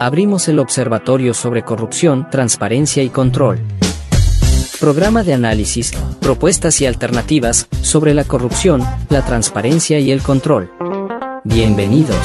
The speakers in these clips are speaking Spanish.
Abrimos el Observatorio sobre Corrupción, Transparencia y Control. Programa de análisis, propuestas y alternativas sobre la corrupción, la transparencia y el control. Bienvenidos.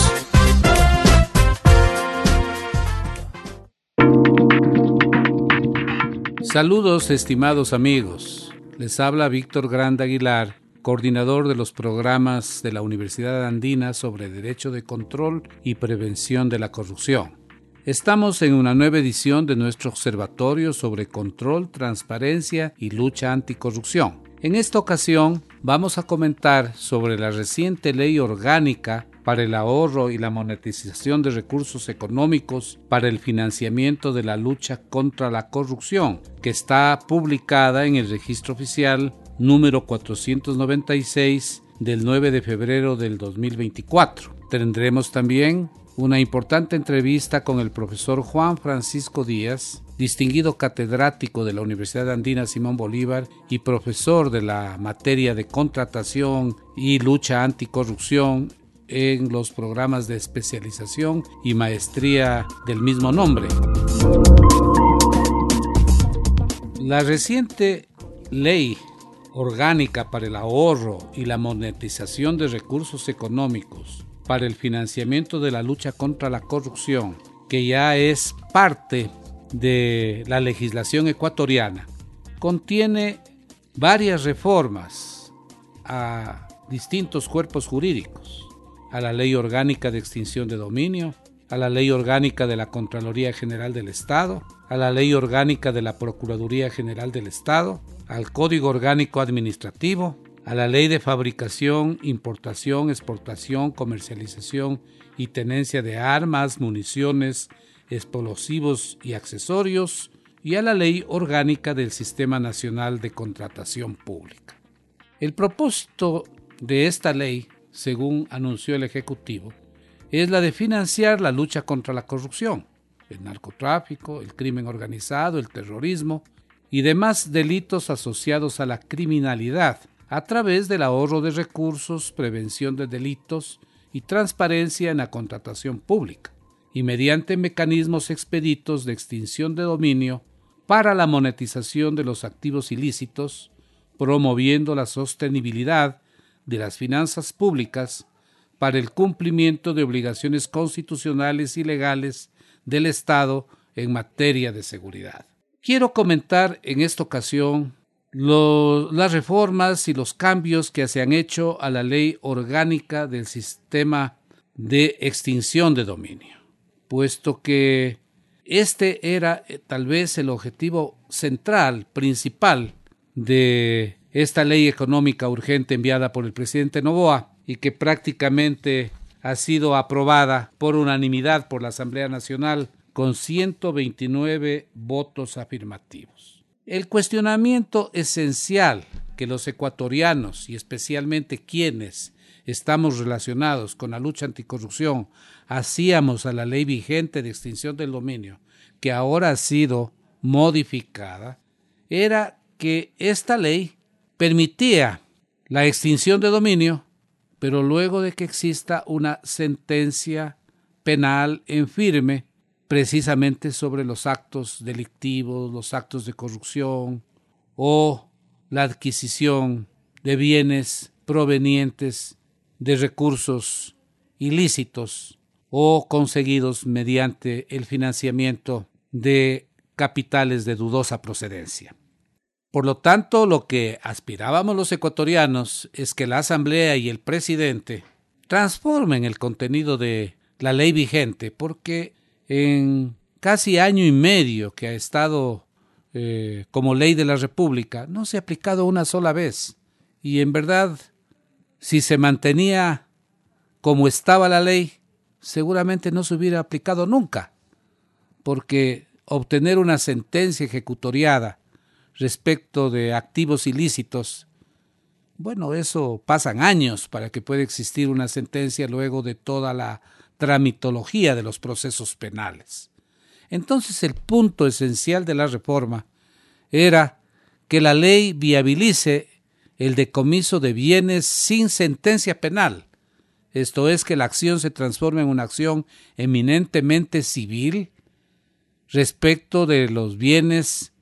Saludos estimados amigos. Les habla Víctor Grande Aguilar, coordinador de los programas de la Universidad Andina sobre Derecho de Control y Prevención de la Corrupción. Estamos en una nueva edición de nuestro observatorio sobre control, transparencia y lucha anticorrupción. En esta ocasión vamos a comentar sobre la reciente ley orgánica para el ahorro y la monetización de recursos económicos para el financiamiento de la lucha contra la corrupción, que está publicada en el registro oficial número 496 del 9 de febrero del 2024. Tendremos también una importante entrevista con el profesor Juan Francisco Díaz, distinguido catedrático de la Universidad Andina Simón Bolívar y profesor de la materia de contratación y lucha anticorrupción en los programas de especialización y maestría del mismo nombre. La reciente ley orgánica para el ahorro y la monetización de recursos económicos para el financiamiento de la lucha contra la corrupción, que ya es parte de la legislación ecuatoriana, contiene varias reformas a distintos cuerpos jurídicos a la Ley Orgánica de Extinción de Dominio, a la Ley Orgánica de la Contraloría General del Estado, a la Ley Orgánica de la Procuraduría General del Estado, al Código Orgánico Administrativo, a la Ley de Fabricación, Importación, Exportación, Comercialización y Tenencia de Armas, Municiones, Explosivos y Accesorios, y a la Ley Orgánica del Sistema Nacional de Contratación Pública. El propósito de esta ley según anunció el Ejecutivo, es la de financiar la lucha contra la corrupción, el narcotráfico, el crimen organizado, el terrorismo y demás delitos asociados a la criminalidad a través del ahorro de recursos, prevención de delitos y transparencia en la contratación pública, y mediante mecanismos expeditos de extinción de dominio para la monetización de los activos ilícitos, promoviendo la sostenibilidad de las finanzas públicas para el cumplimiento de obligaciones constitucionales y legales del Estado en materia de seguridad. Quiero comentar en esta ocasión las reformas y los cambios que se han hecho a la ley orgánica del sistema de extinción de dominio, puesto que este era eh, tal vez el objetivo central, principal de esta ley económica urgente enviada por el presidente Novoa y que prácticamente ha sido aprobada por unanimidad por la Asamblea Nacional con 129 votos afirmativos. El cuestionamiento esencial que los ecuatorianos y especialmente quienes estamos relacionados con la lucha anticorrupción hacíamos a la ley vigente de extinción del dominio, que ahora ha sido modificada, era que esta ley permitía la extinción de dominio, pero luego de que exista una sentencia penal en firme precisamente sobre los actos delictivos, los actos de corrupción o la adquisición de bienes provenientes de recursos ilícitos o conseguidos mediante el financiamiento de capitales de dudosa procedencia. Por lo tanto, lo que aspirábamos los ecuatorianos es que la Asamblea y el presidente transformen el contenido de la ley vigente, porque en casi año y medio que ha estado eh, como ley de la República, no se ha aplicado una sola vez. Y en verdad, si se mantenía como estaba la ley, seguramente no se hubiera aplicado nunca, porque obtener una sentencia ejecutoriada respecto de activos ilícitos, bueno, eso pasan años para que pueda existir una sentencia luego de toda la tramitología de los procesos penales. Entonces el punto esencial de la reforma era que la ley viabilice el decomiso de bienes sin sentencia penal, esto es que la acción se transforme en una acción eminentemente civil respecto de los bienes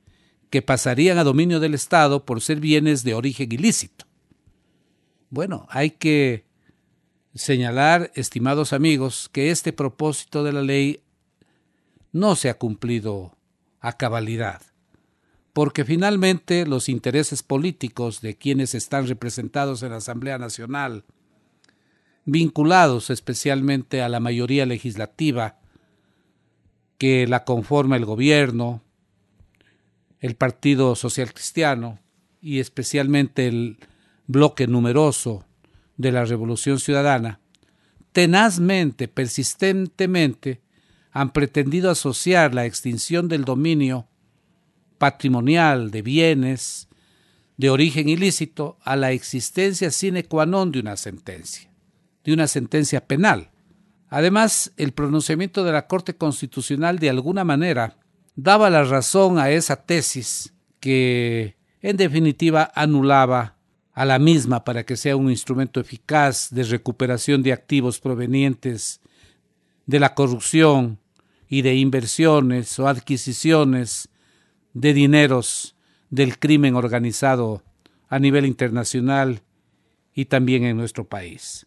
que pasarían a dominio del Estado por ser bienes de origen ilícito. Bueno, hay que señalar, estimados amigos, que este propósito de la ley no se ha cumplido a cabalidad, porque finalmente los intereses políticos de quienes están representados en la Asamblea Nacional, vinculados especialmente a la mayoría legislativa que la conforma el gobierno, el Partido Social Cristiano y especialmente el bloque numeroso de la Revolución Ciudadana, tenazmente, persistentemente, han pretendido asociar la extinción del dominio patrimonial de bienes de origen ilícito a la existencia sine qua non de una sentencia, de una sentencia penal. Además, el pronunciamiento de la Corte Constitucional de alguna manera daba la razón a esa tesis que en definitiva anulaba a la misma para que sea un instrumento eficaz de recuperación de activos provenientes de la corrupción y de inversiones o adquisiciones de dineros del crimen organizado a nivel internacional y también en nuestro país.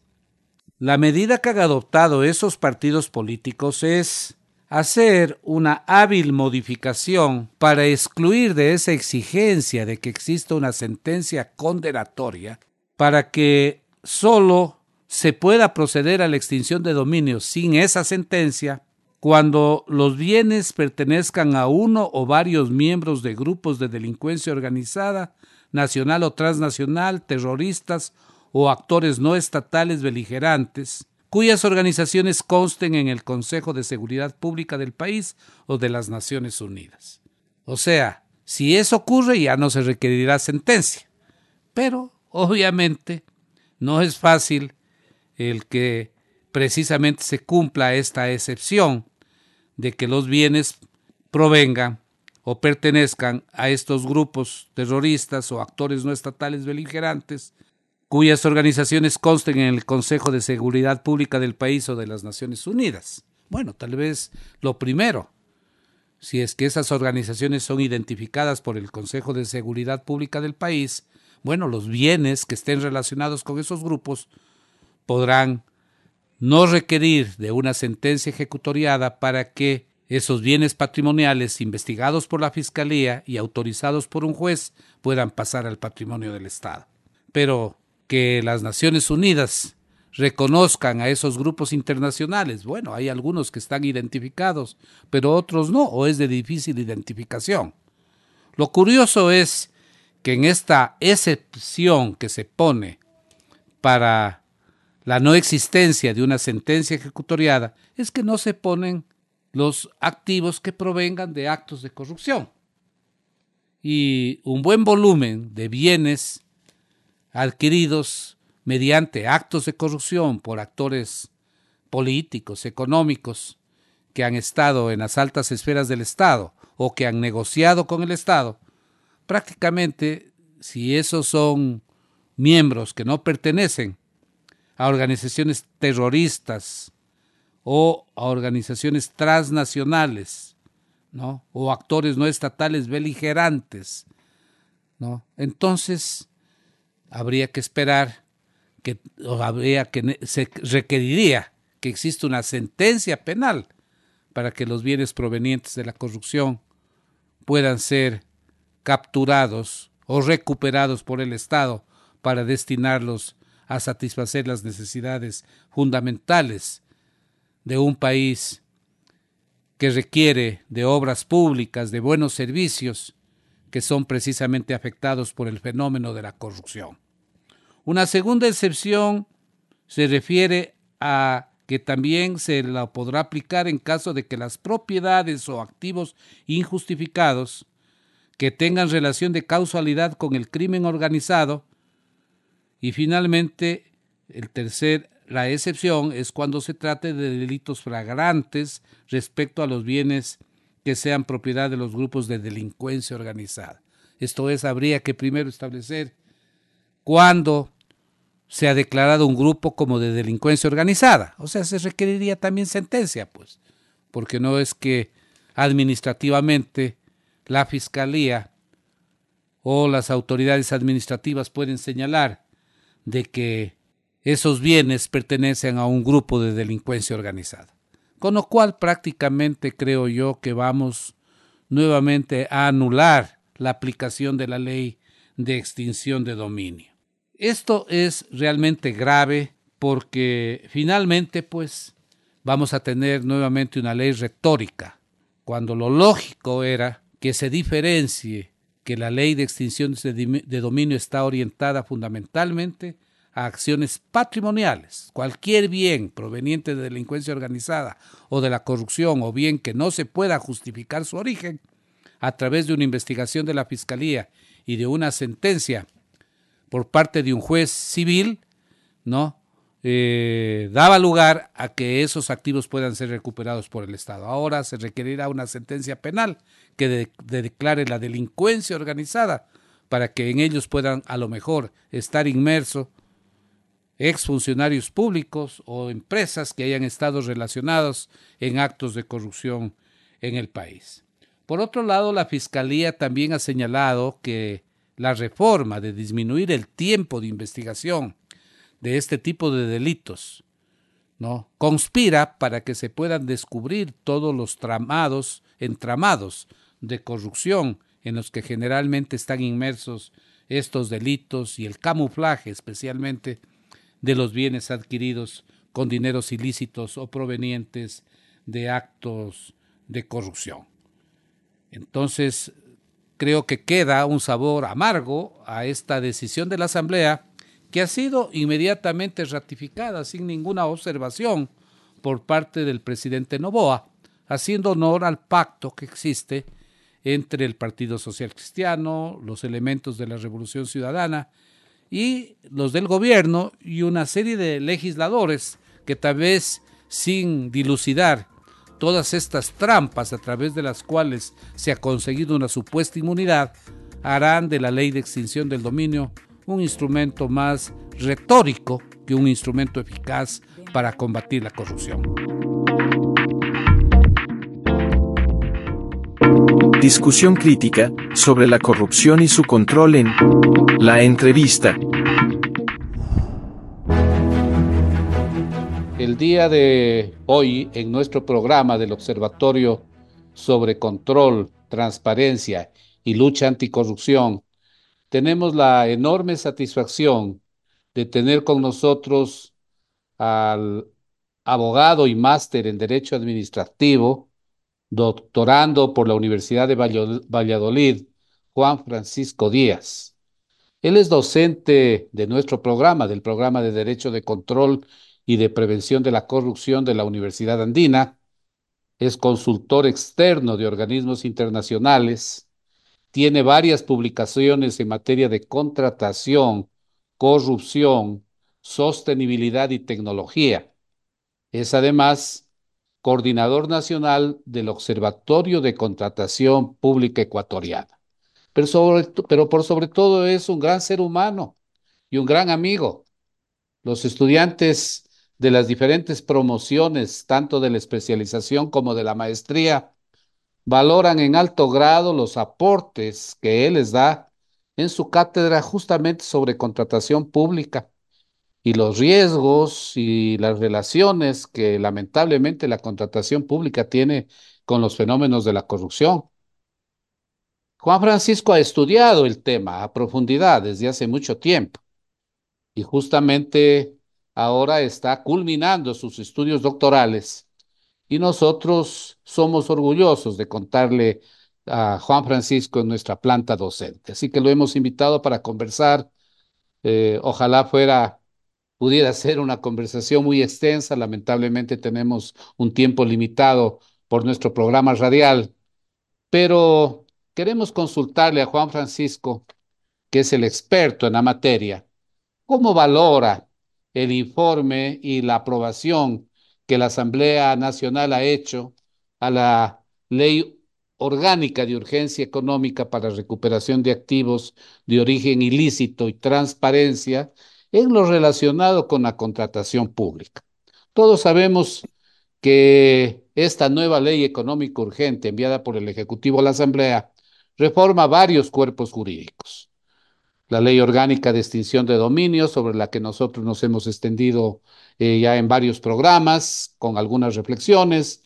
La medida que han adoptado esos partidos políticos es hacer una hábil modificación para excluir de esa exigencia de que exista una sentencia condenatoria para que sólo se pueda proceder a la extinción de dominio sin esa sentencia cuando los bienes pertenezcan a uno o varios miembros de grupos de delincuencia organizada, nacional o transnacional, terroristas o actores no estatales beligerantes, cuyas organizaciones consten en el Consejo de Seguridad Pública del país o de las Naciones Unidas. O sea, si eso ocurre ya no se requerirá sentencia. Pero, obviamente, no es fácil el que precisamente se cumpla esta excepción de que los bienes provengan o pertenezcan a estos grupos terroristas o actores no estatales beligerantes cuyas organizaciones consten en el Consejo de Seguridad Pública del país o de las Naciones Unidas. Bueno, tal vez lo primero, si es que esas organizaciones son identificadas por el Consejo de Seguridad Pública del país, bueno, los bienes que estén relacionados con esos grupos podrán no requerir de una sentencia ejecutoriada para que esos bienes patrimoniales investigados por la Fiscalía y autorizados por un juez puedan pasar al patrimonio del Estado. Pero que las Naciones Unidas reconozcan a esos grupos internacionales. Bueno, hay algunos que están identificados, pero otros no, o es de difícil identificación. Lo curioso es que en esta excepción que se pone para la no existencia de una sentencia ejecutoriada es que no se ponen los activos que provengan de actos de corrupción. Y un buen volumen de bienes adquiridos mediante actos de corrupción por actores políticos, económicos, que han estado en las altas esferas del Estado o que han negociado con el Estado, prácticamente si esos son miembros que no pertenecen a organizaciones terroristas o a organizaciones transnacionales, ¿no? o actores no estatales beligerantes, ¿no? Entonces, habría que esperar que o habría que se requeriría que exista una sentencia penal para que los bienes provenientes de la corrupción puedan ser capturados o recuperados por el Estado para destinarlos a satisfacer las necesidades fundamentales de un país que requiere de obras públicas, de buenos servicios que son precisamente afectados por el fenómeno de la corrupción. Una segunda excepción se refiere a que también se la podrá aplicar en caso de que las propiedades o activos injustificados que tengan relación de causalidad con el crimen organizado y finalmente el tercer la excepción es cuando se trate de delitos flagrantes respecto a los bienes que sean propiedad de los grupos de delincuencia organizada. Esto es, habría que primero establecer cuándo se ha declarado un grupo como de delincuencia organizada. O sea, se requeriría también sentencia, pues, porque no es que administrativamente la Fiscalía o las autoridades administrativas pueden señalar de que esos bienes pertenecen a un grupo de delincuencia organizada. Con lo cual prácticamente creo yo que vamos nuevamente a anular la aplicación de la ley de extinción de dominio. Esto es realmente grave porque finalmente pues vamos a tener nuevamente una ley retórica, cuando lo lógico era que se diferencie que la ley de extinción de dominio está orientada fundamentalmente a acciones patrimoniales. Cualquier bien proveniente de delincuencia organizada o de la corrupción o bien que no se pueda justificar su origen a través de una investigación de la Fiscalía y de una sentencia por parte de un juez civil, ¿no? Eh, daba lugar a que esos activos puedan ser recuperados por el Estado. Ahora se requerirá una sentencia penal que declare la delincuencia organizada para que en ellos puedan a lo mejor estar inmersos exfuncionarios públicos o empresas que hayan estado relacionados en actos de corrupción en el país. Por otro lado, la Fiscalía también ha señalado que la reforma de disminuir el tiempo de investigación de este tipo de delitos ¿no? conspira para que se puedan descubrir todos los tramados, entramados de corrupción en los que generalmente están inmersos estos delitos y el camuflaje especialmente de los bienes adquiridos con dineros ilícitos o provenientes de actos de corrupción. Entonces, creo que queda un sabor amargo a esta decisión de la Asamblea que ha sido inmediatamente ratificada sin ninguna observación por parte del presidente Novoa, haciendo honor al pacto que existe entre el Partido Social Cristiano, los elementos de la Revolución Ciudadana y los del gobierno y una serie de legisladores que tal vez sin dilucidar todas estas trampas a través de las cuales se ha conseguido una supuesta inmunidad, harán de la ley de extinción del dominio un instrumento más retórico que un instrumento eficaz para combatir la corrupción. Discusión crítica sobre la corrupción y su control en la entrevista. El día de hoy, en nuestro programa del Observatorio sobre Control, Transparencia y Lucha Anticorrupción, tenemos la enorme satisfacción de tener con nosotros al abogado y máster en Derecho Administrativo, doctorando por la Universidad de Valladolid, Juan Francisco Díaz. Él es docente de nuestro programa, del programa de Derecho de Control y de Prevención de la Corrupción de la Universidad Andina. Es consultor externo de organismos internacionales. Tiene varias publicaciones en materia de contratación, corrupción, sostenibilidad y tecnología. Es además coordinador nacional del Observatorio de Contratación Pública Ecuatoriana. Pero, pero por sobre todo es un gran ser humano y un gran amigo. Los estudiantes de las diferentes promociones, tanto de la especialización como de la maestría, valoran en alto grado los aportes que él les da en su cátedra justamente sobre contratación pública y los riesgos y las relaciones que lamentablemente la contratación pública tiene con los fenómenos de la corrupción. Juan Francisco ha estudiado el tema a profundidad desde hace mucho tiempo y justamente ahora está culminando sus estudios doctorales y nosotros somos orgullosos de contarle a Juan Francisco en nuestra planta docente. Así que lo hemos invitado para conversar. Eh, ojalá fuera pudiera ser una conversación muy extensa. Lamentablemente tenemos un tiempo limitado por nuestro programa radial, pero queremos consultarle a Juan Francisco, que es el experto en la materia, cómo valora el informe y la aprobación que la Asamblea Nacional ha hecho a la ley orgánica de urgencia económica para recuperación de activos de origen ilícito y transparencia en lo relacionado con la contratación pública. Todos sabemos que esta nueva ley económica urgente enviada por el Ejecutivo a la Asamblea reforma varios cuerpos jurídicos. La ley orgánica de extinción de dominio, sobre la que nosotros nos hemos extendido eh, ya en varios programas, con algunas reflexiones,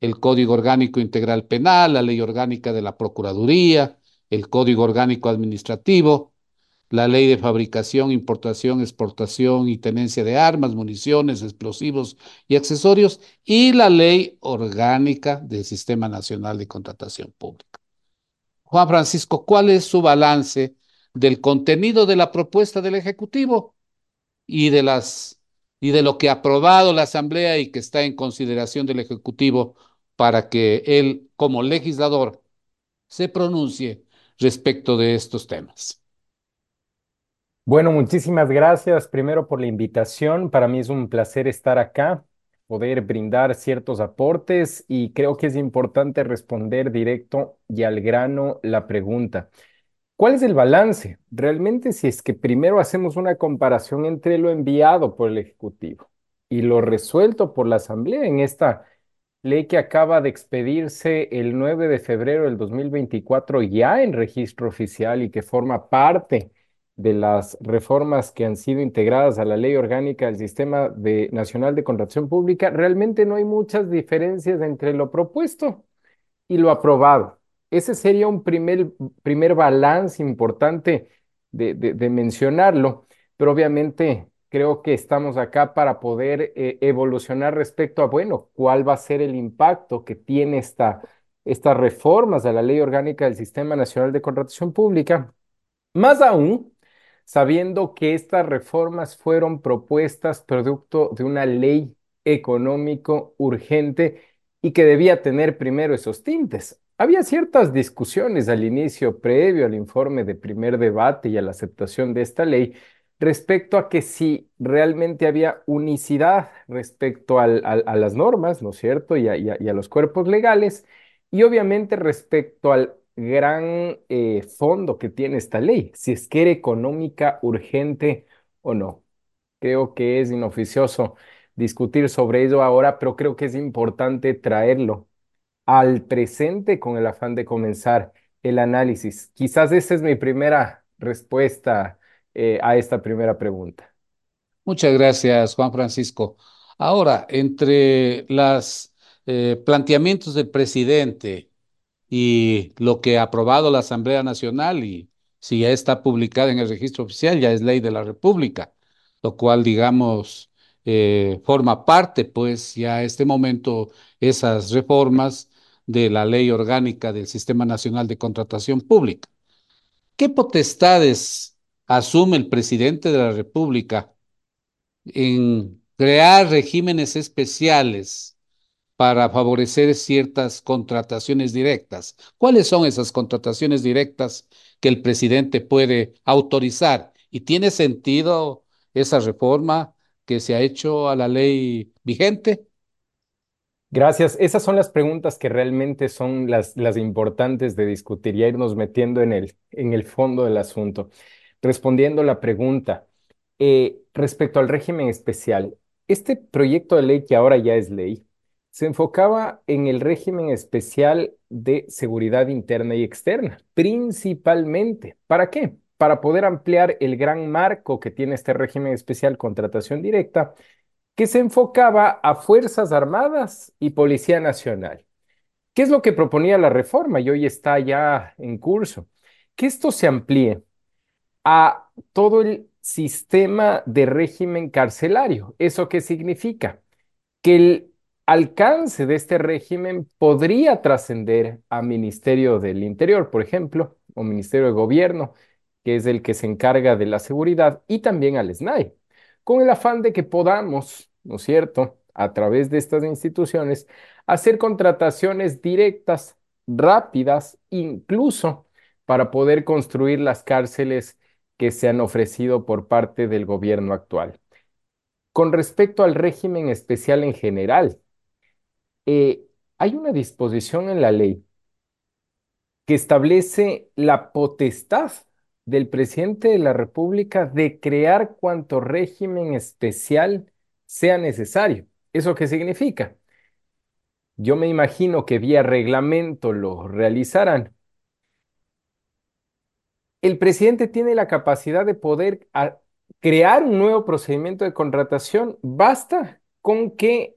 el Código Orgánico Integral Penal, la ley orgánica de la Procuraduría, el Código Orgánico Administrativo, la ley de fabricación, importación, exportación y tenencia de armas, municiones, explosivos y accesorios, y la ley orgánica del Sistema Nacional de Contratación Pública. Juan Francisco, ¿cuál es su balance del contenido de la propuesta del Ejecutivo y de las y de lo que ha aprobado la Asamblea y que está en consideración del Ejecutivo para que él, como legislador, se pronuncie respecto de estos temas. Bueno, muchísimas gracias primero por la invitación. Para mí es un placer estar acá, poder brindar ciertos aportes y creo que es importante responder directo y al grano la pregunta. ¿Cuál es el balance? Realmente si es que primero hacemos una comparación entre lo enviado por el Ejecutivo y lo resuelto por la Asamblea en esta ley que acaba de expedirse el 9 de febrero del 2024 ya en registro oficial y que forma parte de las reformas que han sido integradas a la ley orgánica del Sistema de, Nacional de Contratación Pública, realmente no hay muchas diferencias entre lo propuesto y lo aprobado. Ese sería un primer, primer balance importante de, de mencionarlo, pero obviamente creo que estamos acá para poder eh, evolucionar respecto a, bueno, cuál va a ser el impacto que tiene esta, estas reformas a la Ley Orgánica del Sistema Nacional de Contratación Pública. Más aún, sabiendo que estas reformas fueron propuestas producto de una ley económico urgente y que debía tener primero esos tintes. Había ciertas discusiones al inicio, previo al informe de primer debate y a la aceptación de esta ley, respecto a que si realmente había unicidad respecto a las normas, ¿no es cierto? Y a, los cuerpos legales, y obviamente respecto al gran eh, fondo que tiene esta ley, si es que era económica, urgente o no. Creo que es inoficioso discutir sobre ello ahora, pero creo que es importante traerlo al presente con el afán de comenzar el análisis. Quizás esa es mi primera respuesta eh, a esta primera pregunta. Muchas gracias, Juan Francisco. Ahora, entre los eh, planteamientos del presidente y lo que ha aprobado la Asamblea Nacional y si ya está publicada en el registro oficial, ya es ley de la República, lo cual, digamos, eh, forma parte, pues, ya a este momento, esas reformas de la ley orgánica del Sistema Nacional de Contratación Pública. ¿Qué potestades asume el presidente de la República en crear regímenes especiales para favorecer ciertas contrataciones directas. ¿Cuáles son esas contrataciones directas que el presidente puede autorizar? ¿Y tiene sentido esa reforma que se ha hecho a la ley vigente? Gracias. Esas son las preguntas que realmente son las, las importantes de discutir y irnos metiendo en el, en el fondo del asunto respondiendo la pregunta eh, respecto al régimen especial, este proyecto de ley que ahora ya es ley se enfocaba en el régimen especial de seguridad interna y externa, principalmente. ¿Para qué? Para poder ampliar el gran marco que tiene este régimen especial contratación directa, que se enfocaba a Fuerzas Armadas y Policía Nacional. ¿Qué es lo que proponía la reforma y hoy está ya en curso? Que esto se amplíe a todo el sistema de régimen carcelario. ¿Eso qué significa? Que el alcance de este régimen podría trascender a Ministerio del Interior, por ejemplo, o Ministerio de Gobierno, que es el que se encarga de la seguridad, y también al SNAI, con el afán de que podamos, ¿no es cierto?, a través de estas instituciones, hacer contrataciones directas, rápidas, incluso para poder construir las cárceles que se han ofrecido por parte del gobierno actual. Con respecto al régimen especial en general, eh, hay una disposición en la ley que establece la potestad del presidente de la República de crear cuanto régimen especial sea necesario. ¿Eso qué significa? Yo me imagino que vía reglamento lo realizarán. El presidente tiene la capacidad de poder crear un nuevo procedimiento de contratación. Basta con que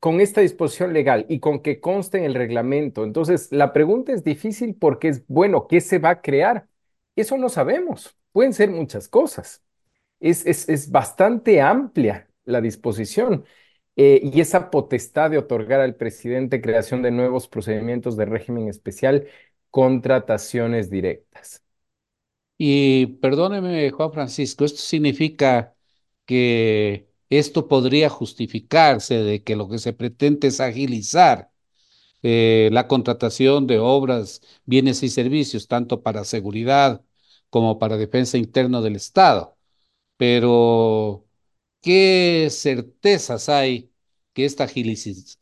con esta disposición legal y con que conste en el reglamento. Entonces, la pregunta es difícil porque es, bueno, ¿qué se va a crear? Eso no sabemos. Pueden ser muchas cosas. Es, es, bastante amplia la disposición eh, y esa potestad de otorgar al presidente creación de nuevos procedimientos de régimen especial, contrataciones directas. Y perdóneme, Juan Francisco, esto significa que esto podría justificarse de que lo que se pretende es agilizar eh, la contratación de obras, bienes y servicios, tanto para seguridad como para defensa interna del Estado. Pero, ¿qué certezas hay que esta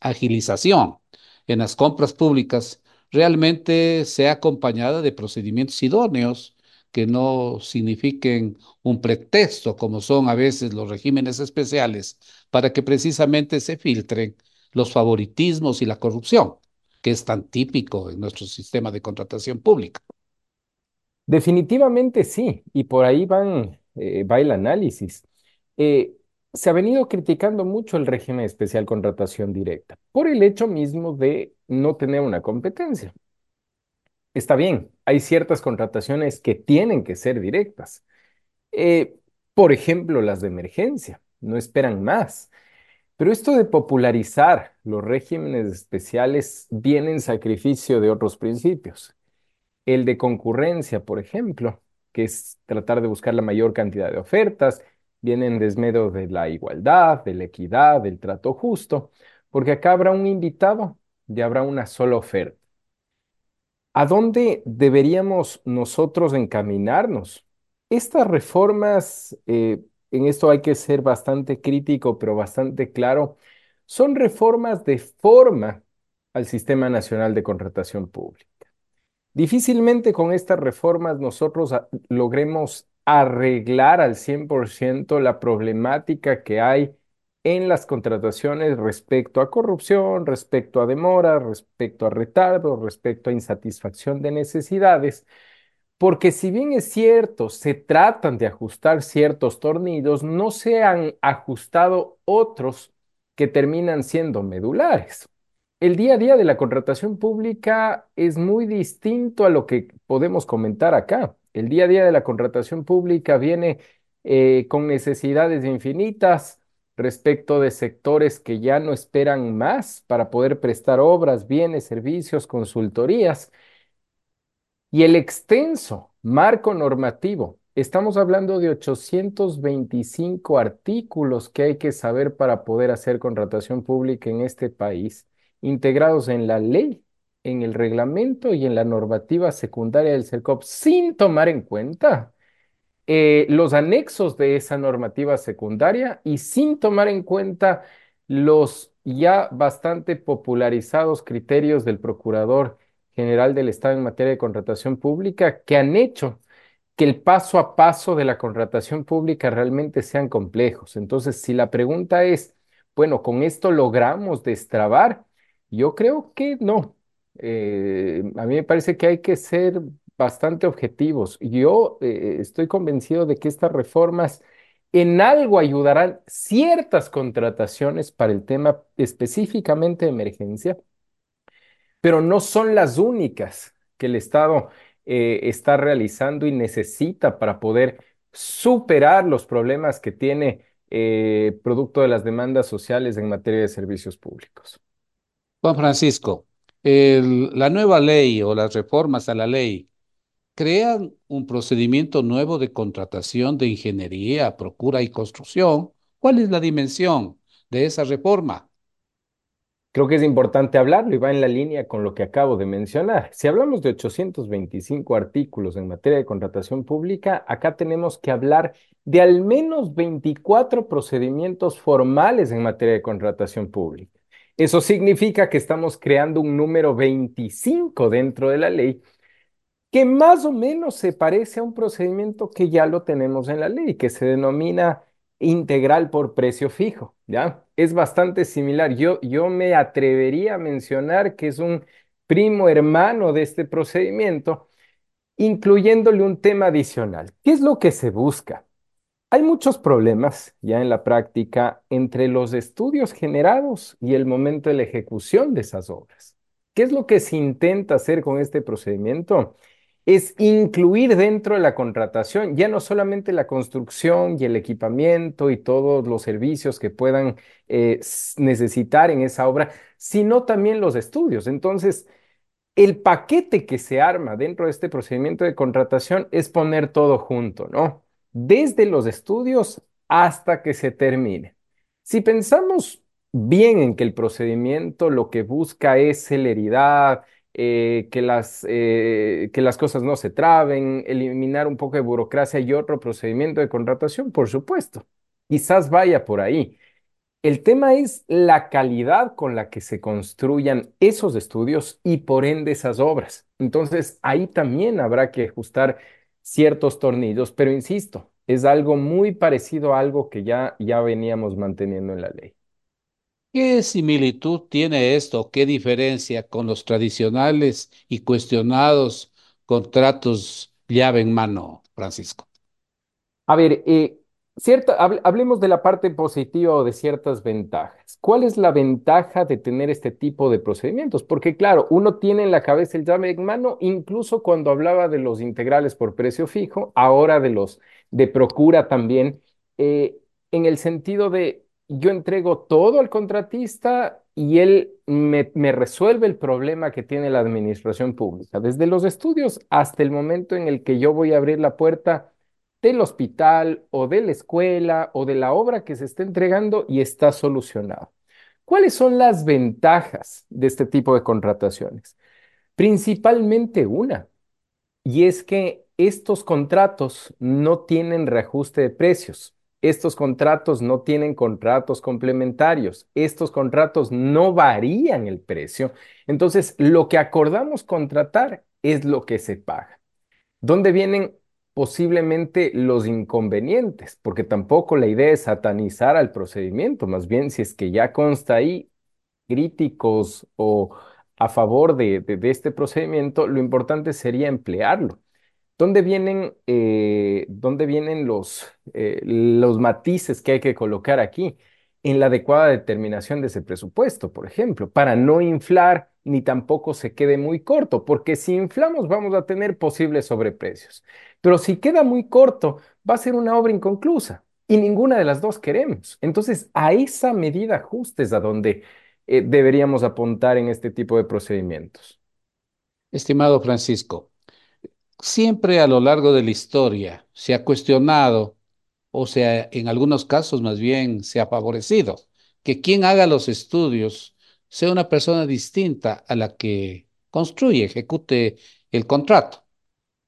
agilización en las compras públicas realmente sea acompañada de procedimientos idóneos? Que no signifiquen un pretexto, como son a veces los regímenes especiales, para que precisamente se filtren los favoritismos y la corrupción, que es tan típico en nuestro sistema de contratación pública. Definitivamente sí, y por ahí van, eh, va el análisis. Eh, se ha venido criticando mucho el régimen especial contratación directa por el hecho mismo de no tener una competencia. Está bien, hay ciertas contrataciones que tienen que ser directas. Eh, por ejemplo, las de emergencia, no esperan más. Pero esto de popularizar los regímenes especiales viene en sacrificio de otros principios. El de concurrencia, por ejemplo, que es tratar de buscar la mayor cantidad de ofertas, viene en desmedo de la igualdad, de la equidad, del trato justo, porque acá habrá un invitado y habrá una sola oferta. ¿A dónde deberíamos nosotros encaminarnos? Estas reformas, eh, en esto hay que ser bastante crítico, pero bastante claro, son reformas de forma al Sistema Nacional de Contratación Pública. Difícilmente con estas reformas nosotros logremos arreglar al 100% la problemática que hay en las contrataciones respecto a corrupción, respecto a demora, respecto a retardo, respecto a insatisfacción de necesidades, porque si bien es cierto, se tratan de ajustar ciertos tornillos, no se han ajustado otros que terminan siendo medulares. El día a día de la contratación pública es muy distinto a lo que podemos comentar acá. El día a día de la contratación pública viene eh, con necesidades infinitas, respecto de sectores que ya no esperan más para poder prestar obras, bienes, servicios, consultorías. Y el extenso marco normativo, estamos hablando de 825 artículos que hay que saber para poder hacer contratación pública en este país, integrados en la ley, en el reglamento y en la normativa secundaria del CERCOP, sin tomar en cuenta eh, los anexos de esa normativa secundaria y sin tomar en cuenta los ya bastante popularizados criterios del Procurador General del Estado en materia de contratación pública que han hecho que el paso a paso de la contratación pública realmente sean complejos. Entonces, si la pregunta es, bueno, ¿con esto logramos destrabar? Yo creo que no. Eh, a mí me parece que hay que ser bastante objetivos. Yo eh, estoy convencido de que estas reformas en algo ayudarán ciertas contrataciones para el tema específicamente de emergencia, pero no son las únicas que el Estado eh, está realizando y necesita para poder superar los problemas que tiene eh, producto de las demandas sociales en materia de servicios públicos. Juan Francisco, la nueva ley o las reformas a la ley crean un procedimiento nuevo de contratación de ingeniería, procura y construcción. ¿Cuál es la dimensión de esa reforma? Creo que es importante hablarlo y va en la línea con lo que acabo de mencionar. Si hablamos de 825 artículos en materia de contratación pública, acá tenemos que hablar de al menos 24 procedimientos formales en materia de contratación pública. Eso significa que estamos creando un número 25 dentro de la ley que más o menos se parece a un procedimiento que ya lo tenemos en la ley, que se denomina integral por precio fijo, ¿ya? Es bastante similar. Yo, yo me atrevería a mencionar que es un primo hermano de este procedimiento, incluyéndole un tema adicional. ¿Qué es lo que se busca? Hay muchos problemas ya en la práctica entre los estudios generados y el momento de la ejecución de esas obras. ¿Qué es lo que se intenta hacer con este procedimiento? Es incluir dentro de la contratación ya no solamente la construcción y el equipamiento y todos los servicios que puedan eh, necesitar en esa obra, sino también los estudios. Entonces, el paquete que se arma dentro de este procedimiento de contratación es poner todo junto, ¿no? Desde los estudios hasta que se termine. Si pensamos bien en que el procedimiento lo que busca es celeridad, eh, que, las, eh, que las cosas no se traben, eliminar un poco de burocracia y otro procedimiento de contratación, por supuesto. Quizás vaya por ahí. El tema es la calidad con la que se construyan esos estudios y por ende esas obras. Entonces, ahí también habrá que ajustar ciertos tornillos, pero insisto, es algo muy parecido a algo que ya, ya veníamos manteniendo en la ley. ¿Qué similitud tiene esto? ¿Qué diferencia con los tradicionales y cuestionados contratos llave en mano, Francisco? A ver, eh, cierta, hablemos de la parte positiva o de ciertas ventajas. ¿Cuál es la ventaja de tener este tipo de procedimientos? Porque claro, uno tiene en la cabeza el llave en mano, incluso cuando hablaba de los integrales por precio fijo, ahora de los de procura también, eh, en el sentido de yo entrego todo al contratista y él me, resuelve el problema que tiene la administración pública, desde los estudios hasta el momento en el que yo voy a abrir la puerta del hospital o de la escuela o de la obra que se está entregando y está solucionado. ¿Cuáles son las ventajas de este tipo de contrataciones? Principalmente una, y es que estos contratos no tienen reajuste de precios. Estos contratos no tienen contratos complementarios. Estos contratos no varían el precio. Entonces, lo que acordamos contratar es lo que se paga. ¿Dónde vienen posiblemente los inconvenientes? Porque tampoco la idea es satanizar al procedimiento. Más bien, si es que ya consta ahí críticos o a favor de, de este procedimiento, lo importante sería emplearlo. ¿Dónde vienen, eh, dónde vienen los, eh, los matices que hay que colocar aquí? En la adecuada determinación de ese presupuesto, por ejemplo, para no inflar ni tampoco se quede muy corto, porque si inflamos vamos a tener posibles sobreprecios. Pero si queda muy corto, va a ser una obra inconclusa y ninguna de las dos queremos. Entonces, a esa medida justa es a donde eh, deberíamos apuntar en este tipo de procedimientos. Estimado Francisco, siempre a lo largo de la historia se ha cuestionado, o sea, en algunos casos más bien se ha favorecido, que quien haga los estudios sea una persona distinta a la que construye, ejecute el contrato.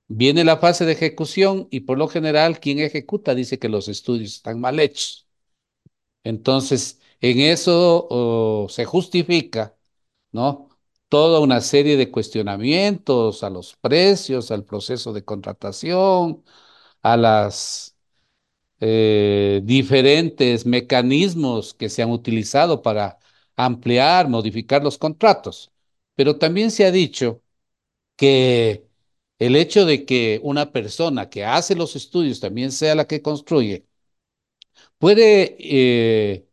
Viene la fase de ejecución y por lo general quien ejecuta dice que los estudios están mal hechos. Entonces, en eso oh, se justifica, ¿no? Toda una serie de cuestionamientos a los precios, al proceso de contratación, a las eh, diferentes mecanismos que se han utilizado para ampliar, modificar los contratos. Pero también se ha dicho que el hecho de que una persona que hace los estudios también sea la que construye, puede eh,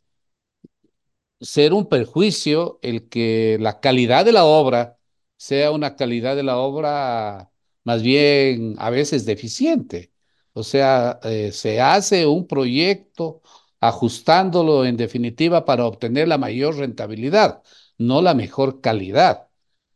ser un perjuicio el que la calidad de la obra sea una calidad de la obra más bien a veces deficiente. O sea, eh, se hace un proyecto ajustándolo en definitiva para obtener la mayor rentabilidad, no la mejor calidad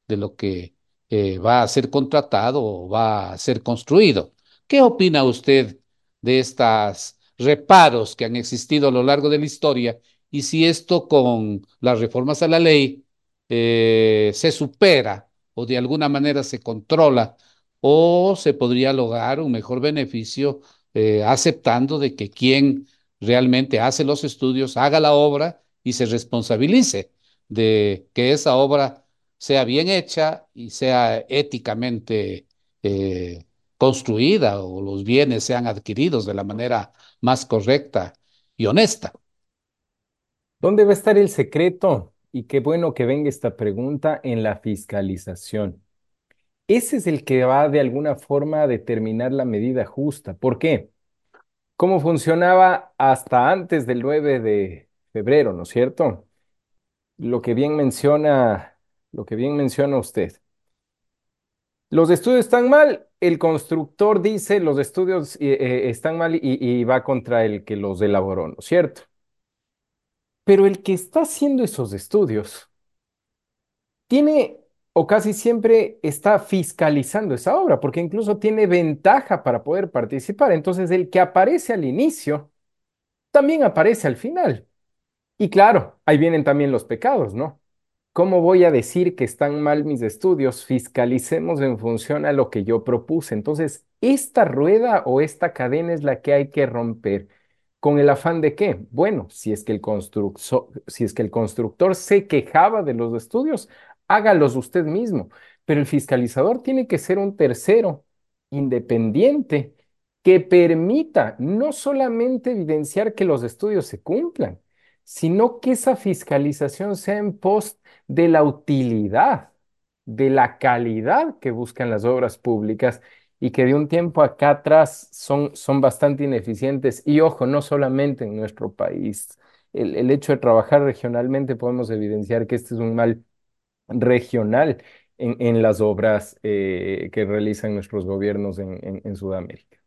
de lo que eh, va a ser contratado o va a ser construido. ¿Qué opina usted de estos reparos que han existido a lo largo de la historia y si esto con las reformas a la ley eh, se supera o de alguna manera se controla o se podría lograr un mejor beneficio eh, aceptando de que quien realmente hace los estudios haga la obra y se responsabilice de que esa obra sea bien hecha y sea éticamente eh, construida o los bienes sean adquiridos de la manera más correcta y honesta. ¿Dónde va a estar el secreto? Y qué bueno que venga esta pregunta en la fiscalización. Ese es el que va de alguna forma a determinar la medida justa. ¿Por qué? ¿Cómo funcionaba hasta antes del 9 de febrero, ¿no es cierto? Lo que bien menciona, lo que bien menciona usted. Los estudios están mal, el constructor dice los estudios eh, eh, están mal y, y va contra el que los elaboró, ¿no es cierto? Pero el que está haciendo esos estudios tiene o casi siempre está fiscalizando esa obra, porque incluso tiene ventaja para poder participar. Entonces, el que aparece al inicio también aparece al final. Y claro, ahí vienen también los pecados, ¿no? ¿Cómo voy a decir que están mal mis estudios? Fiscalicemos en función a lo que yo propuse. Entonces, esta rueda o esta cadena es la que hay que romper. ¿Con el afán de qué? Bueno, si es que el constructor, se quejaba de los estudios, hágalos usted mismo. Pero el fiscalizador tiene que ser un tercero independiente que permita no solamente evidenciar que los estudios se cumplan, sino que esa fiscalización sea en pos de la utilidad, de la calidad que buscan las obras públicas y que de un tiempo acá atrás son, son bastante ineficientes. Y ojo, no solamente en nuestro país. El, el hecho de trabajar regionalmente podemos evidenciar que este es un mal regional en, en las obras eh, que realizan nuestros gobiernos en, en, Sudamérica.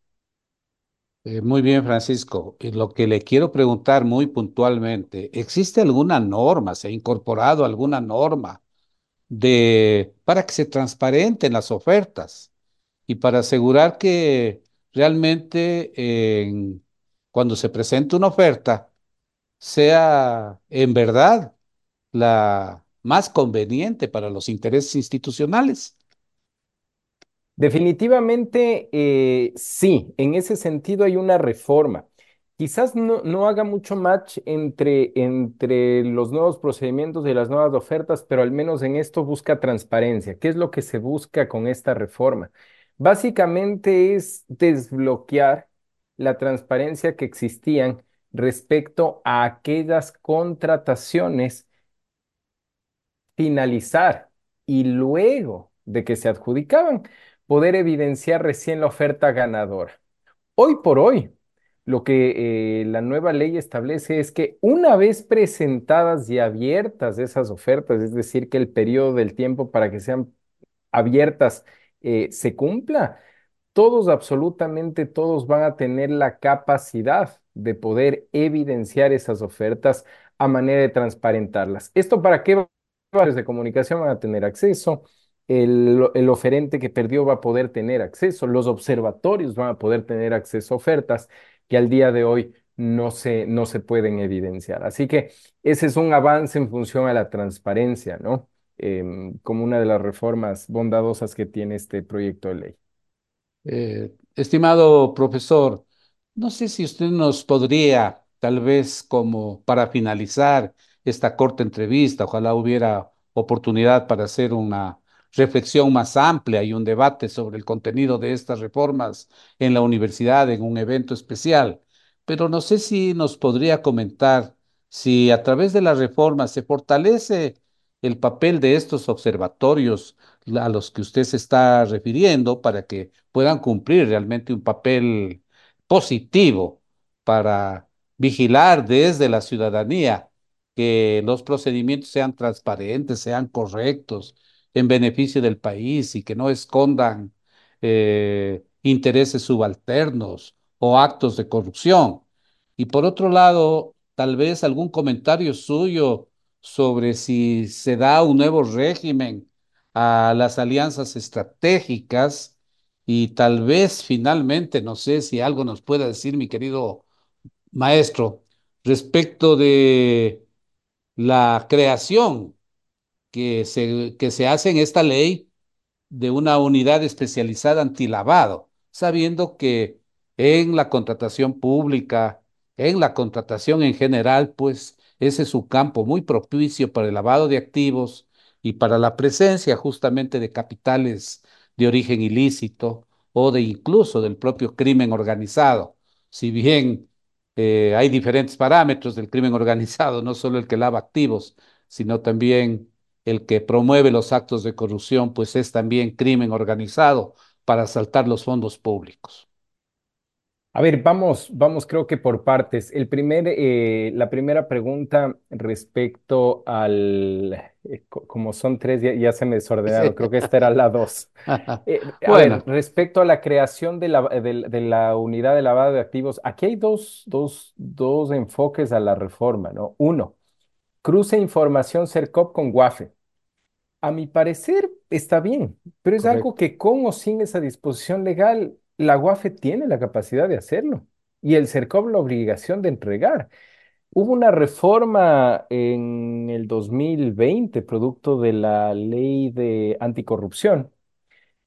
Eh, muy bien, Francisco. Lo que le quiero preguntar muy puntualmente, ¿existe alguna norma, se ha incorporado alguna norma de, para que se transparenten las ofertas y para asegurar que realmente cuando se presente una oferta sea en verdad la más conveniente para los intereses institucionales. Definitivamente, eh, sí, en ese sentido hay una reforma. Quizás no, no haga mucho match entre, entre los nuevos procedimientos y las nuevas ofertas, pero al menos en esto busca transparencia. ¿Qué es lo que se busca con esta reforma? Básicamente es desbloquear la transparencia que existían respecto a aquellas contrataciones finalizar y luego de que se adjudicaban, poder evidenciar recién la oferta ganadora. Hoy por hoy, lo que eh, la nueva ley establece es que una vez presentadas y abiertas esas ofertas, es decir, que el periodo del tiempo para que sean abiertas eh, se cumpla, todos, absolutamente todos van a tener la capacidad de poder evidenciar esas ofertas a manera de transparentarlas. ¿Esto para qué de comunicación van a tener acceso, el, el, oferente que perdió va a poder tener acceso, los observatorios van a poder tener acceso a ofertas que al día de hoy no se, no se pueden evidenciar. Así que ese es un avance en función a la transparencia, ¿no? Eh, como una de las reformas bondadosas que tiene este proyecto de ley. Eh, estimado profesor, no sé si usted nos podría, tal vez como para finalizar, esta corta entrevista. Ojalá hubiera oportunidad para hacer una reflexión más amplia y un debate sobre el contenido de estas reformas en la universidad en un evento especial. Pero no sé si nos podría comentar si a través de las reformas se fortalece el papel de estos observatorios a los que usted se está refiriendo para que puedan cumplir realmente un papel positivo para vigilar desde la ciudadanía que los procedimientos sean transparentes, sean correctos, en beneficio del país y que no escondan eh, intereses subalternos o actos de corrupción. Y por otro lado, tal vez algún comentario suyo sobre si se da un nuevo régimen a las alianzas estratégicas y tal vez finalmente, no sé si algo nos pueda decir mi querido maestro respecto de la creación que se, que se hace en esta ley de una unidad especializada antilavado, sabiendo que en la contratación pública, en la contratación en general, pues ese es su campo muy propicio para el lavado de activos y para la presencia justamente de capitales de origen ilícito o de incluso del propio crimen organizado. Si bien eh, hay diferentes parámetros del crimen organizado, no solo el que lava activos, sino también el que promueve los actos de corrupción, pues es también crimen organizado para asaltar los fondos públicos. A ver, vamos, vamos, creo que por partes. El primer, eh, la primera pregunta respecto al, eh, como son tres, ya, se me desordenaron, creo que esta era la dos. Eh, a ver, respecto a la creación de la, de, la unidad de lavado de activos, aquí hay dos, dos, dos enfoques a la reforma, ¿no? Uno, cruce información CERCOP con WAFE. A mi parecer está bien, pero es algo que con o sin esa disposición legal la UAFE tiene la capacidad de hacerlo y el CERCOP la obligación de entregar. Hubo una reforma en el 2020, producto de la ley de anticorrupción,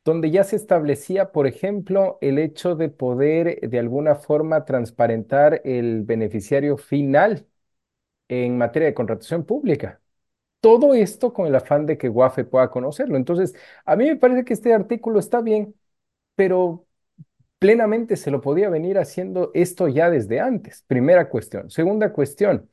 donde ya se establecía, por ejemplo, el hecho de poder de alguna forma transparentar el beneficiario final en materia de contratación pública. Todo esto con el afán de que UAFE pueda conocerlo. Entonces, a mí me parece que este artículo está bien, pero plenamente se lo podía venir haciendo esto ya desde antes. Primera cuestión. Segunda cuestión,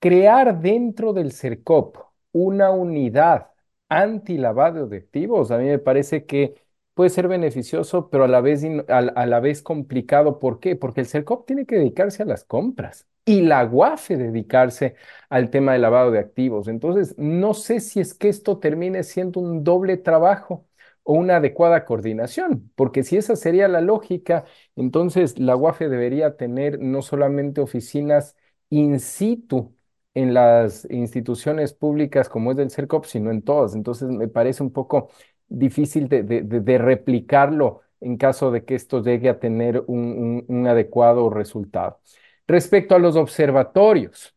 crear dentro del CERCOP una unidad anti-lavado de activos, a mí me parece que puede ser beneficioso, pero a la vez, a, la vez complicado. ¿Por qué? Porque el CERCOP tiene que dedicarse a las compras y la UAFE dedicarse al tema de lavado de activos. Entonces, no sé si es que esto termine siendo un doble trabajo o una adecuada coordinación, porque si esa sería la lógica, entonces la UAFE debería tener no solamente oficinas in situ en las instituciones públicas como es del CERCOP, sino en todas. Entonces me parece un poco difícil de, replicarlo en caso de que esto llegue a tener un, adecuado resultado. Respecto a los observatorios,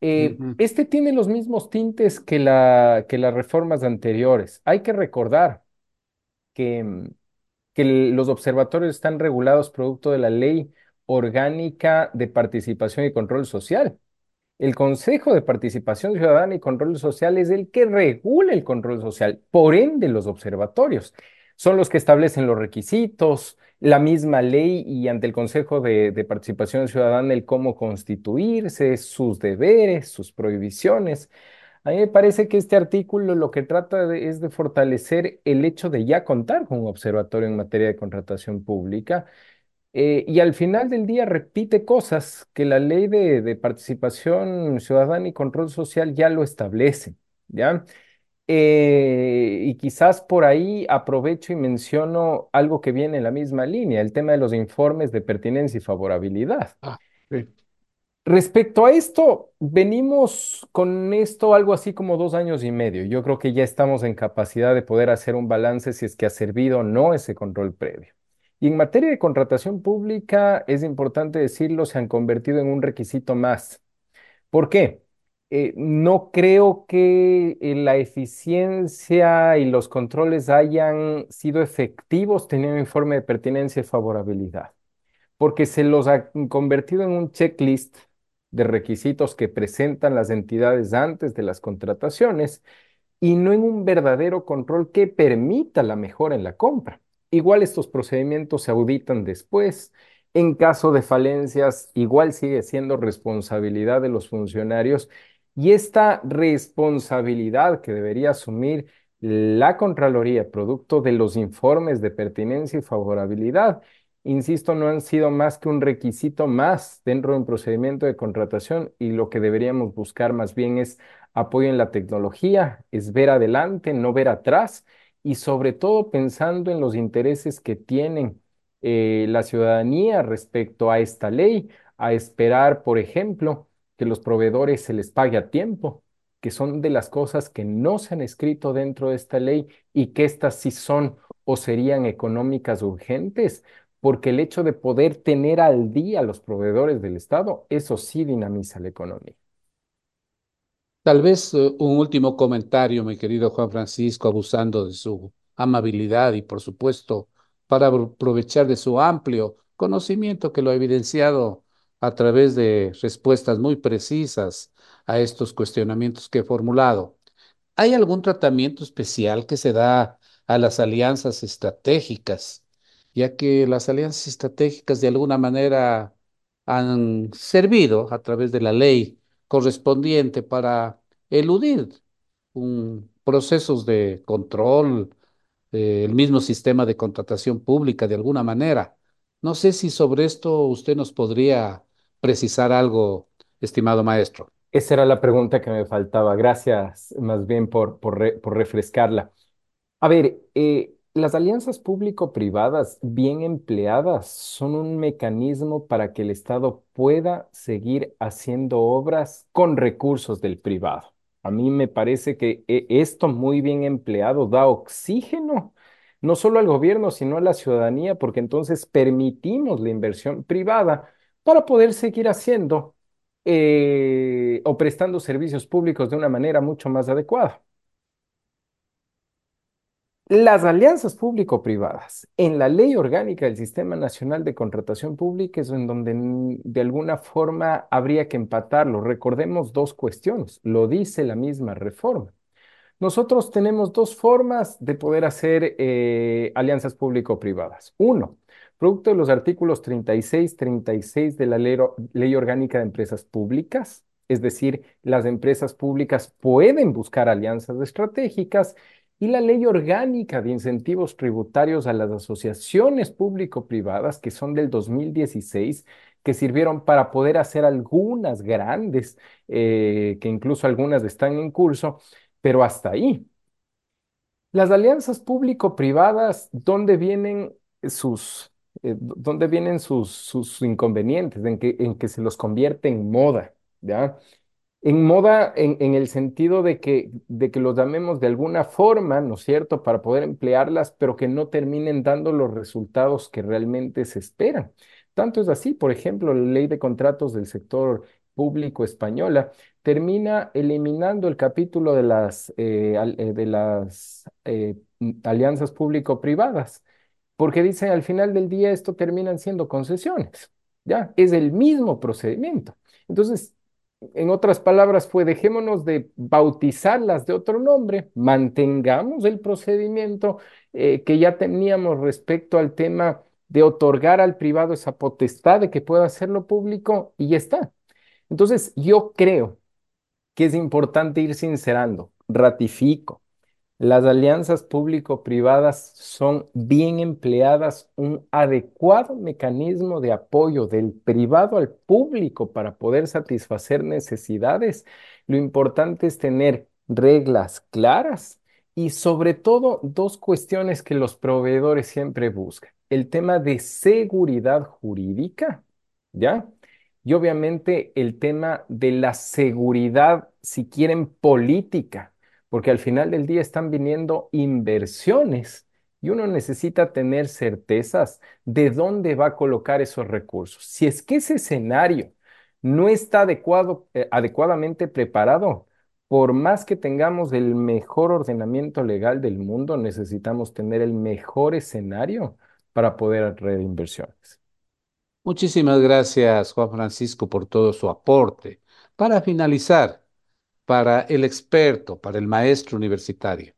eh, este tiene los mismos tintes que, la, que las reformas anteriores. Hay que recordar que, que los observatorios están regulados producto de la Ley Orgánica de Participación y Control Social. El Consejo de Participación Ciudadana y Control Social es el que regula el control social, por ende los observatorios. Son los que establecen los requisitos, la misma ley y ante el Consejo de, de Participación Ciudadana el cómo constituirse, sus deberes, sus prohibiciones. A mí me parece que este artículo lo que trata es de fortalecer el hecho de ya contar con un observatorio en materia de contratación pública eh, y al final del día repite cosas que la ley de, participación ciudadana y control social ya lo establece, ¿ya? Eh, y quizás por ahí aprovecho y menciono algo que viene en la misma línea, el tema de los informes de pertinencia y favorabilidad. Ah, Respecto a esto, venimos con esto algo así como dos años y medio. Yo creo que ya estamos en capacidad de poder hacer un balance si es que ha servido o no ese control previo. Y en materia de contratación pública, es importante decirlo, se han convertido en un requisito más. ¿Por qué? Eh, no creo que eh, la eficiencia y los controles hayan sido efectivos teniendo informe de pertinencia y favorabilidad, porque se los ha convertido en un checklist de requisitos que presentan las entidades antes de las contrataciones y no en un verdadero control que permita la mejora en la compra. Igual estos procedimientos se auditan después. En caso de falencias, igual sigue siendo responsabilidad de los funcionarios y esta responsabilidad que debería asumir la Contraloría, producto de los informes de pertinencia y favorabilidad, insisto, no han sido más que un requisito más dentro de un procedimiento de contratación y lo que deberíamos buscar más bien es apoyo en la tecnología, es ver adelante, no ver atrás y sobre todo pensando en los intereses que tienen eh, la ciudadanía respecto a esta ley, a esperar, por ejemplo, que los proveedores se les pague a tiempo, que son de las cosas que no se han escrito dentro de esta ley y que estas sí son o serían económicas urgentes, porque el hecho de poder tener al día los proveedores del Estado, eso sí dinamiza la economía. Tal vez eh, un último comentario, mi querido Juan Francisco, abusando de su amabilidad y por supuesto para aprovechar de su amplio conocimiento que lo ha evidenciado a través de respuestas muy precisas a estos cuestionamientos que he formulado. ¿Hay algún tratamiento especial que se da a las alianzas estratégicas, ya que las alianzas estratégicas de alguna manera han servido a través de la ley correspondiente para eludir procesos de control, eh, el mismo sistema de contratación pública de alguna manera. No sé si sobre esto usted nos podría precisar algo, estimado maestro. Esa era la pregunta que me faltaba. Gracias más bien por, por, por refrescarla. A ver, eh, las alianzas público-privadas bien empleadas son un mecanismo para que el Estado pueda seguir haciendo obras con recursos del privado. A mí me parece que eh, esto muy bien empleado da oxígeno, no solo al gobierno, sino a la ciudadanía, porque entonces permitimos la inversión privada para poder seguir haciendo eh, o prestando servicios públicos de una manera mucho más adecuada. Las alianzas público-privadas en la ley orgánica del Sistema Nacional de Contratación Pública es en donde de alguna forma habría que empatarlo. Recordemos dos cuestiones, lo dice la misma reforma. Nosotros tenemos dos formas de poder hacer eh, alianzas público-privadas. Uno, producto de los artículos 36, 36 de la ley Orgánica de Empresas Públicas, es decir, las empresas públicas pueden buscar alianzas estratégicas y la ley orgánica de incentivos tributarios a las asociaciones público-privadas, que son del 2016, que sirvieron para poder hacer algunas grandes, eh, que incluso algunas están en curso, pero hasta ahí. Las alianzas público-privadas, ¿dónde vienen sus, eh, dónde vienen sus, inconvenientes? En que, en que se los convierte en moda, ¿ya? En moda, en, el sentido de que, de que los llamemos de alguna forma, ¿no es cierto?, para poder emplearlas, pero que no terminen dando los resultados que realmente se esperan. Tanto es así, por ejemplo, la ley de contratos del sector público española termina eliminando el capítulo de las, eh, eh, de las eh, alianzas público-privadas, porque dicen al final del día esto terminan siendo concesiones, ¿ya? Es el mismo procedimiento. Entonces, en otras palabras, fue dejémonos de bautizarlas de otro nombre, mantengamos el procedimiento eh, que ya teníamos respecto al tema de otorgar al privado esa potestad de que pueda hacerlo público y ya está. Entonces, yo creo que es importante ir sincerando, ratifico, las alianzas público-privadas son bien empleadas, un adecuado mecanismo de apoyo del privado al público para poder satisfacer necesidades. Lo importante es tener reglas claras y sobre todo dos cuestiones que los proveedores siempre buscan. El tema de seguridad jurídica, ¿ya? Y obviamente el tema de la seguridad, si quieren, política porque al final del día están viniendo inversiones y uno necesita tener certezas de dónde va a colocar esos recursos. Si es que ese escenario no está adecuado, eh, adecuadamente preparado, por más que tengamos el mejor ordenamiento legal del mundo, necesitamos tener el mejor escenario para poder atraer inversiones. Muchísimas gracias, Juan Francisco, por todo su aporte. Para finalizar, para el experto, para el maestro universitario.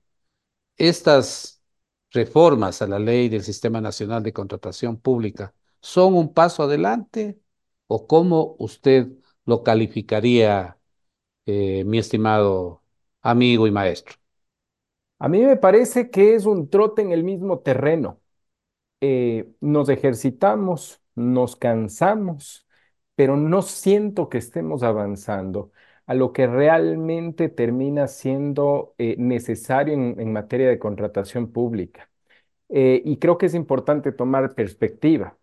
Estas reformas a la ley del Sistema Nacional de Contratación Pública son un paso adelante o cómo usted lo calificaría, eh, mi estimado amigo y maestro? A mí me parece que es un trote en el mismo terreno. Eh, nos ejercitamos, nos cansamos, pero no siento que estemos avanzando a lo que realmente termina siendo eh, necesario en, materia de contratación pública. Eh, y creo que es importante tomar perspectiva.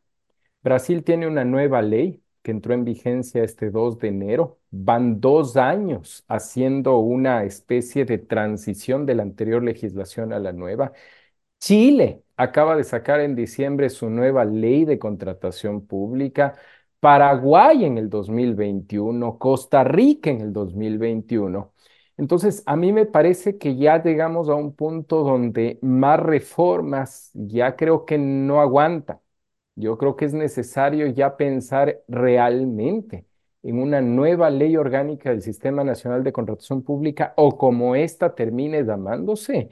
Brasil tiene una nueva ley que entró en vigencia este 2 de enero. Van dos años haciendo una especie de transición de la anterior legislación a la nueva. Chile acaba de sacar en diciembre su nueva ley de contratación pública. Paraguay en el 2021, Costa Rica en el 2021. Entonces, a mí me parece que ya llegamos a un punto donde más reformas ya creo que no aguanta. Yo creo que es necesario ya pensar realmente en una nueva ley orgánica del Sistema Nacional de Contratación Pública o como esta termine llamándose,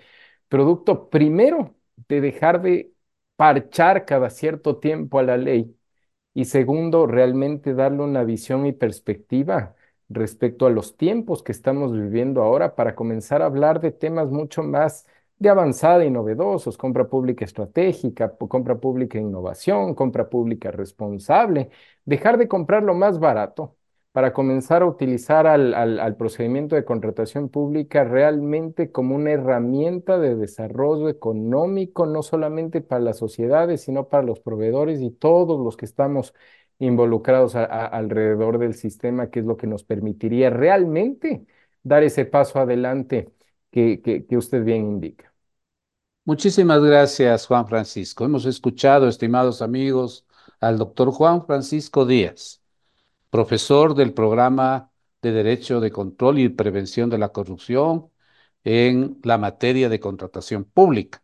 producto primero de dejar de parchar cada cierto tiempo a la ley y segundo, realmente darle una visión y perspectiva respecto a los tiempos que estamos viviendo ahora para comenzar a hablar de temas mucho más de avanzada y novedosos, compra pública estratégica, compra pública innovación, compra pública responsable, dejar de comprar lo más barato para comenzar a utilizar al, procedimiento de contratación pública realmente como una herramienta de desarrollo económico, no solamente para las sociedades, sino para los proveedores y todos los que estamos involucrados alrededor del sistema, que es lo que nos permitiría realmente dar ese paso adelante que, que usted bien indica. Muchísimas gracias, Juan Francisco. Hemos escuchado, estimados amigos, al doctor Juan Francisco Díaz, profesor del programa de Derecho de Control y Prevención de la Corrupción en la materia de contratación pública.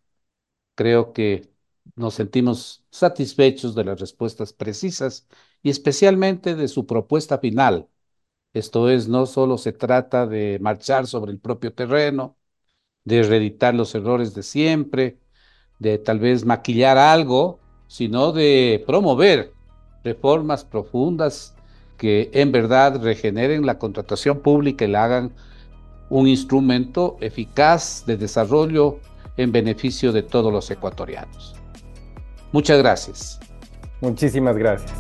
Creo que nos sentimos satisfechos de las respuestas precisas y especialmente de su propuesta final. Esto es, no solo se trata de marchar sobre el propio terreno, de reeditar los errores de siempre, de tal vez maquillar algo, sino de promover reformas profundas que en verdad regeneren la contratación pública y la hagan un instrumento eficaz de desarrollo en beneficio de todos los ecuatorianos. Muchas gracias. Muchísimas gracias.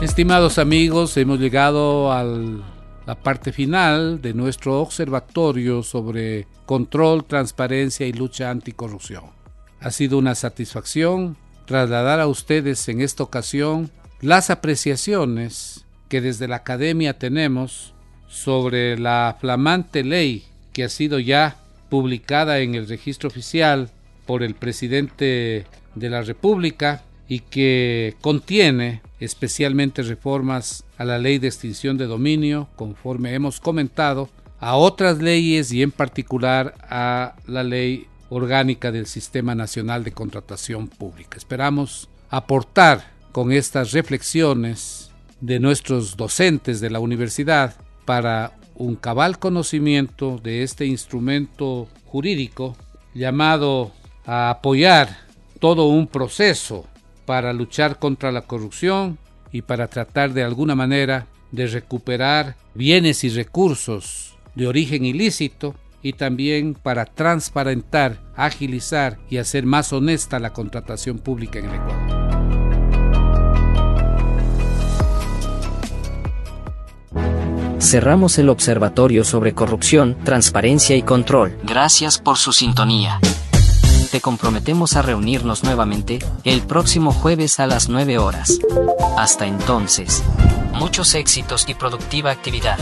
Estimados amigos, hemos llegado a la parte final de nuestro observatorio sobre control, transparencia y lucha anticorrupción. Ha sido una satisfacción trasladar a ustedes en esta ocasión las apreciaciones que desde la academia tenemos sobre la flamante ley que ha sido ya publicada en el registro oficial por el presidente de la República y que contiene especialmente reformas a la ley de extinción de dominio, conforme hemos comentado, a otras leyes y en particular a la ley orgánica del Sistema Nacional de Contratación Pública. Esperamos aportar con estas reflexiones de nuestros docentes de la universidad para un cabal conocimiento de este instrumento jurídico llamado a apoyar todo un proceso para luchar contra la corrupción y para tratar de alguna manera de recuperar bienes y recursos de origen ilícito y también para transparentar, agilizar y hacer más honesta la contratación pública en el Ecuador. Cerramos el observatorio sobre corrupción, transparencia y control. Gracias por su sintonía. Te comprometemos a reunirnos nuevamente el próximo jueves a las 9 horas. Hasta entonces, muchos éxitos y productiva actividad.